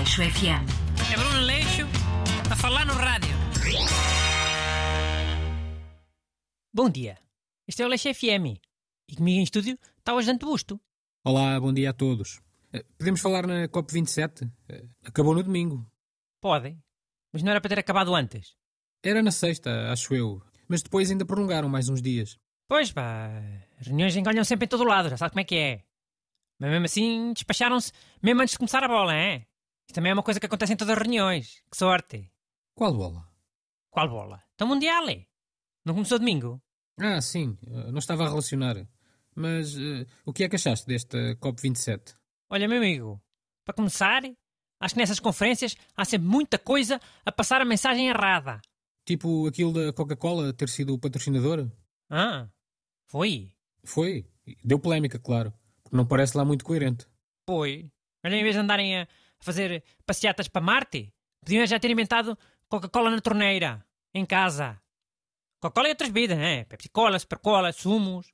Aleixo FM. É Bruno Leixo a falar no rádio. Bom dia. Este é o Leixo FM. E comigo em estúdio está o Ajante Busto. Olá, bom dia a todos. Eh, Podemos falar na COP27? Eh, Acabou no domingo. Podem. Mas não era para ter acabado antes. Era na sexta, acho eu. Mas depois ainda prolongaram mais uns dias. Pois pá, as reuniões enganham sempre em todo lado, já sabe como é que é. Mas mesmo assim, despacharam-se mesmo antes de começar a bola, é? Isso também é uma coisa que acontece em todas as reuniões. Que sorte. Qual bola? Qual bola? Então Mundial, é? Não começou domingo? Ah, sim, eh, não estava a relacionar. Mas eh, o que é que achaste desta COP27? Olha, meu amigo, para começar, acho que nessas conferências há sempre muita coisa a passar a mensagem errada. Tipo aquilo da Coca-Cola ter sido o patrocinador? Ah, foi? Foi. Deu polémica, claro. Porque não parece lá muito coerente. Foi. Olha, em vez de andarem a fazer passeatas para Marte, podiam já ter inventado Coca-Cola na torneira, em casa. Coca-Cola e outras bebidas, né? Pepsi-Cola, Super-Cola, sumos.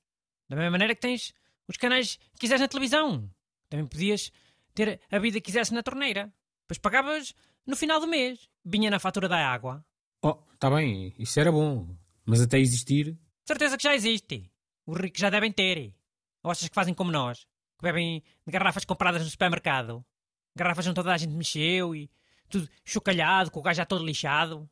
Da mesma maneira que tens os canais que quiseres na televisão. Também podias ter a bebida que quisesse na torneira. Depois pagavas no final do mês. Vinha na fatura da água. Oh, está bem, isso era bom. Mas até existir. Certeza que já existe. Os ricos já devem ter. Ou achas que fazem como nós? Que bebem de garrafas compradas no supermercado? Garrafas onde toda a gente mexeu e tudo chocalhado, com o gajo já todo lixado.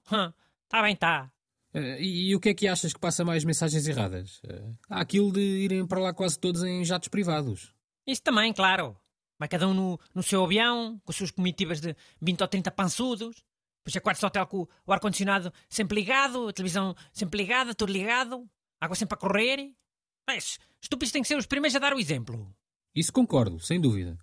Está bem, tá. Eh, E, e o que é que achas que passa mais mensagens erradas? Eh, Há aquilo de irem para lá quase todos em jatos privados. Isso também, claro. Vai cada um no, no seu avião, com as suas comitivas de 20 ou 30 pançudos. Depois é quartos de hotel com o ar-condicionado sempre ligado, a televisão sempre ligada, tudo ligado, água sempre a correr. Mas estúpidos têm que ser os primeiros a dar o exemplo. Isso concordo, sem dúvida.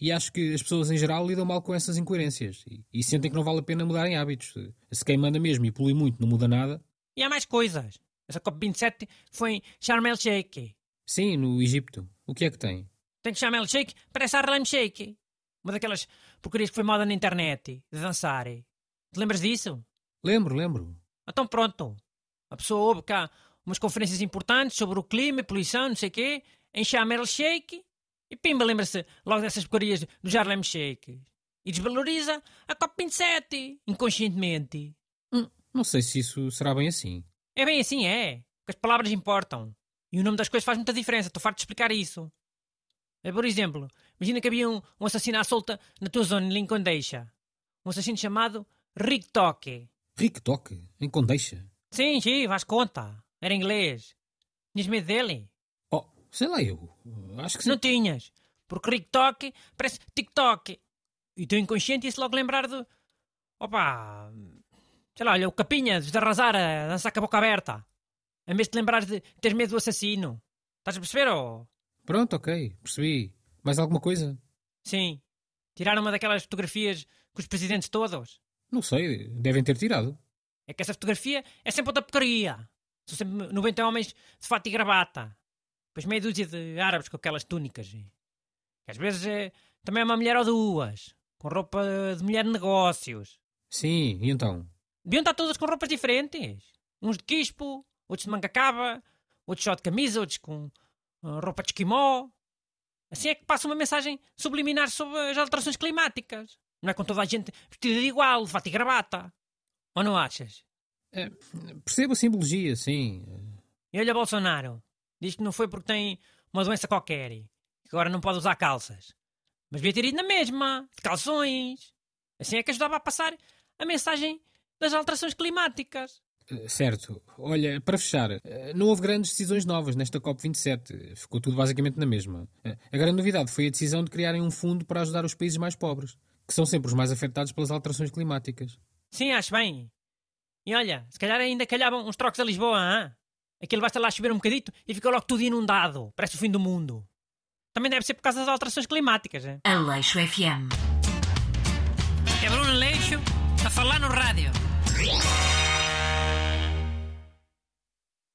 E acho que as pessoas em geral lidam mal com essas incoerências e, e sentem que não vale a pena mudarem hábitos. Se quem manda mesmo e polui muito não muda nada. E há mais coisas. Essa COP27 foi em Sharm el Sheikh. Sim, no Egito. O que é que tem? Tem que Sharm el Sheikh, parece Harlem Shake. Uma daquelas porcarias que foi moda na internet, de dançar. Te lembras disso? Lembro, lembro. Então pronto. A pessoa ouve cá umas conferências importantes sobre o clima poluição, não sei o quê, em Sharm el Sheikh, e pimba lembra-se logo dessas porcarias do Harlem Shake. E desvaloriza a COP27, inconscientemente. Hum, não sei se isso será bem assim. É bem assim, é. Que as palavras importam. E o nome das coisas faz muita diferença. Estou farto de explicar isso. É, Por exemplo, imagina que havia um, um assassino à solta na tua zona, em Lincoln Deixa. Um assassino chamado Rick Toque. Rico toque, em Condeixa. Sim, sim, faz conta. Era inglês. Tinhas medo dele? Sei lá eu. Acho que sim. Não tinhas. Porque Toque parece TikTok. E teu inconsciente ia-se logo lembrar de... Opa... Sei lá, olha, o Capinha de arrasar a dançar com a boca aberta. Em vez de te lembrares de teres medo do assassino. Estás a perceber, ou... Pronto, ok, percebi. Mais alguma coisa? Sim. Tiraram uma daquelas fotografias com os presidentes todos. Não sei, devem ter tirado. É que essa fotografia é sempre outra porcaria. São sempre 90 homens de fato e gravata. Depois meia dúzia de árabes com aquelas túnicas. Que às vezes é, também é uma mulher ou duas. Com roupa de mulher de negócios. Sim, e então? Deviam estar todas com roupas diferentes. Uns de quispo, outros de manga cava, outros só de camisa, outros com ah, roupa de esquimó. Assim é que passa uma mensagem subliminar sobre as alterações climáticas. Não é com toda a gente vestida de igual, de fato e gravata. Ou não achas? É, percebo a simbologia, sim. E olha Bolsonaro. Diz que não foi porque tem uma doença qualquer. e Que agora não pode usar calças. Mas devia ter ido na mesma. De calções. Assim é que ajudava a passar a mensagem das alterações climáticas. Eh, Certo. Olha, para fechar, eh, não houve grandes decisões novas nesta COP27. Ficou tudo basicamente na mesma. Eh, A grande novidade foi a decisão de criarem um fundo para ajudar os países mais pobres, que são sempre os mais afetados pelas alterações climáticas. Sim, acho bem. E olha, se calhar ainda calhavam uns trocos a Lisboa, hã? Aquilo basta lá chover um bocadito e fica logo tudo inundado. Parece o fim do mundo. Também deve ser por causa das alterações climáticas, é? Aleixo FM. É Bruno Leixo a falar no rádio.